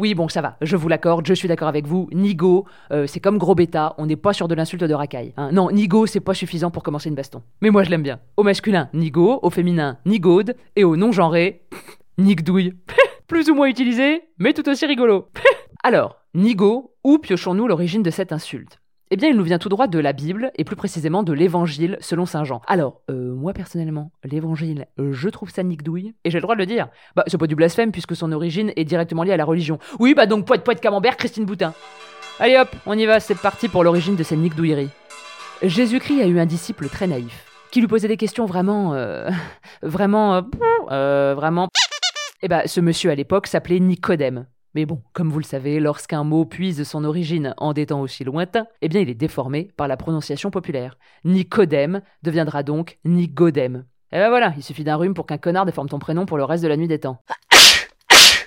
Oui, bon, ça va, je vous l'accorde, je suis d'accord avec vous. Nigo, euh, c'est comme gros bêta, on n'est pas sur de l'insulte de racaille. hein. Non, Nigo, c'est pas suffisant pour commencer une baston. Mais moi, je l'aime bien. Au masculin, Nigo, au féminin, Nigaude, et au non-genré, Nigdouille. Plus ou moins utilisé, mais tout aussi rigolo. Alors, Nigo, où piochons-nous l'origine de cette insulte? Eh bien, il nous vient tout droit de la Bible, et plus précisément de l'Évangile selon Saint Jean. Alors, euh, moi personnellement, l'Évangile, je trouve ça nique-douille, et j'ai le droit de le dire. Bah, c'est pas du blasphème, puisque son origine est directement liée à la religion. Oui, bah donc, poète poète camembert, Christine Boutin. Allez hop, on y va, c'est parti pour l'origine de cette nique-douillerie. Jésus-Christ a eu un disciple très naïf, qui lui posait des questions vraiment... euh, vraiment... euh, euh, vraiment... Eh bah, ce monsieur à l'époque s'appelait Nicodème. Mais bon, comme vous le savez, lorsqu'un mot puise son origine en des temps aussi lointains, eh bien il est déformé par la prononciation populaire. Nicodème deviendra donc Nigodème. Et ben voilà, il suffit d'un rhume pour qu'un connard déforme ton prénom pour le reste de la nuit des temps.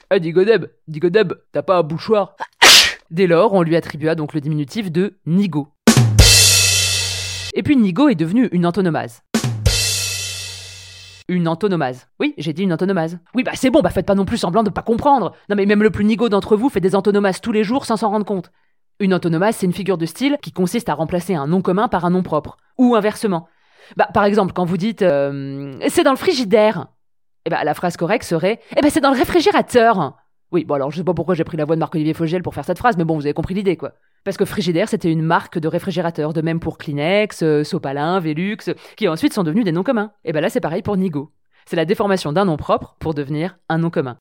Ah, Nigodème, Nigodème, t'as pas un bouchoir Dès lors, on lui attribua donc le diminutif de Nigo. Et puis Nigo est devenu une antonomase. Une antonomase. Oui, j'ai dit une antonomase. Oui, bah c'est bon, bah faites pas non plus semblant de pas comprendre. Non mais même le plus nigo d'entre vous fait des antonomases tous les jours sans s'en rendre compte. Une antonomase, c'est une figure de style qui consiste à remplacer un nom commun par un nom propre. Ou inversement. Bah par exemple, quand vous dites euh, c'est dans le frigidaire, eh bah la phrase correcte serait eh bah c'est dans le réfrigérateur. Oui, bon alors je sais pas pourquoi j'ai pris la voix de Marc-Olivier Fogiel pour faire cette phrase, mais bon, vous avez compris l'idée quoi. Parce que Frigidaire, c'était une marque de réfrigérateur, de même pour Kleenex, euh, Sopalin, Velux, qui ensuite sont devenus des noms communs. Et ben là, c'est pareil pour Nigo. C'est la déformation d'un nom propre pour devenir un nom commun.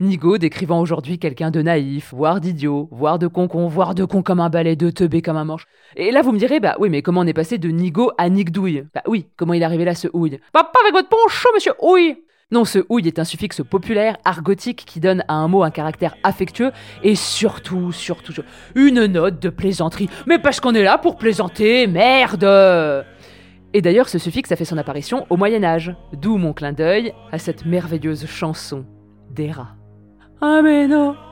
Nigo décrivant aujourd'hui quelqu'un de naïf, voire d'idiot, voire de concon, voire de con comme un balai, de teubé comme un manche. Et là, vous me direz, bah oui, mais comment on est passé de Nigo à Nigdouille Bah oui, comment il est arrivé là, ce houille pas avec votre poncho, monsieur houille non, ce houille est un suffixe populaire, argotique, qui donne à un mot un caractère affectueux et surtout, surtout, une note de plaisanterie. Mais parce qu'on est là pour plaisanter, merde Et d'ailleurs, ce suffixe a fait son apparition au Moyen-Âge, d'où mon clin d'œil à cette merveilleuse chanson des rats. Ameno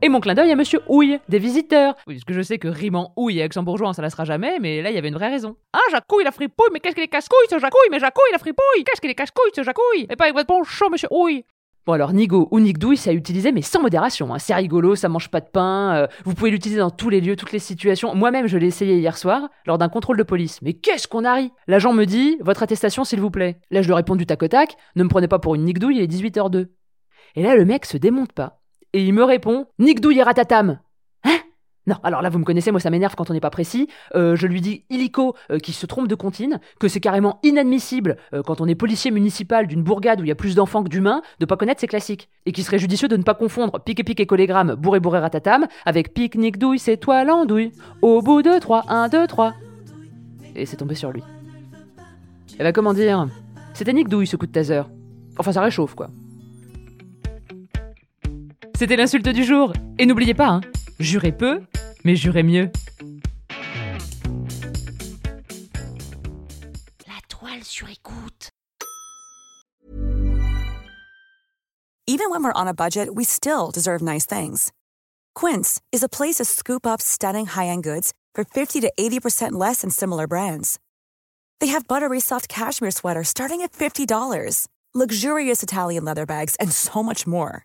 et mon clin d'œil à Monsieur Houille, des visiteurs. Oui, parce que je sais que rimant Houille et luxembourgeois, ça la sera jamais, mais là, il y avait une vraie raison. Ah, Jacouille la fripouille, mais qu'est-ce qu'il est casse-couille, ce Jacouille, mais Jacouille la fripouille, qu'est-ce qu'il est casse-couille, ce Jacouille, mais pas avec votre bon chaud, Monsieur Houille. Bon alors Nigo ou Nigdouille, c'est à utiliser mais sans modération. hein. C'est rigolo, ça mange pas de pain. euh, vous pouvez l'utiliser dans tous les lieux, toutes les situations. Moi-même, je l'ai essayé hier soir lors d'un contrôle de police. Mais qu'est-ce qu'on a ri? L'agent me dit votre attestation s'il vous plaît. Là, je lui réponds du tac au tac. Ne me prenez pas pour une Nigdouille, il est 18h02. Et là, le mec se démonte pas et il me répond Nigdouille et ratatam. Hein? Non, alors là vous me connaissez, moi ça m'énerve quand on n'est pas précis. Euh, je lui dis illico euh, qui se trompe de comptine, que c'est carrément inadmissible euh, quand on est policier municipal d'une bourgade où il y a plus d'enfants que d'humains de pas connaître ces classiques. Et qu'il serait judicieux de ne pas confondre pique et pique et collégramme bourré bourré ratatam avec pique douille c'est toi l'andouille. Au bout de 3, 1, 2, 3. Et c'est tombé sur lui. Et bah comment dire? C'était Nick Douille ce coup de taser. Enfin ça réchauffe quoi. C'était l'insulte du jour. Et n'oubliez pas, hein, jurez peu, mais jurez mieux. La toile sur écoute. Even when we're on a budget, we still deserve nice things. Quince is a place to scoop up stunning high-end goods for 50 to 80% less than similar brands. They have buttery soft cashmere sweaters starting at $50, luxurious Italian leather bags, and so much more.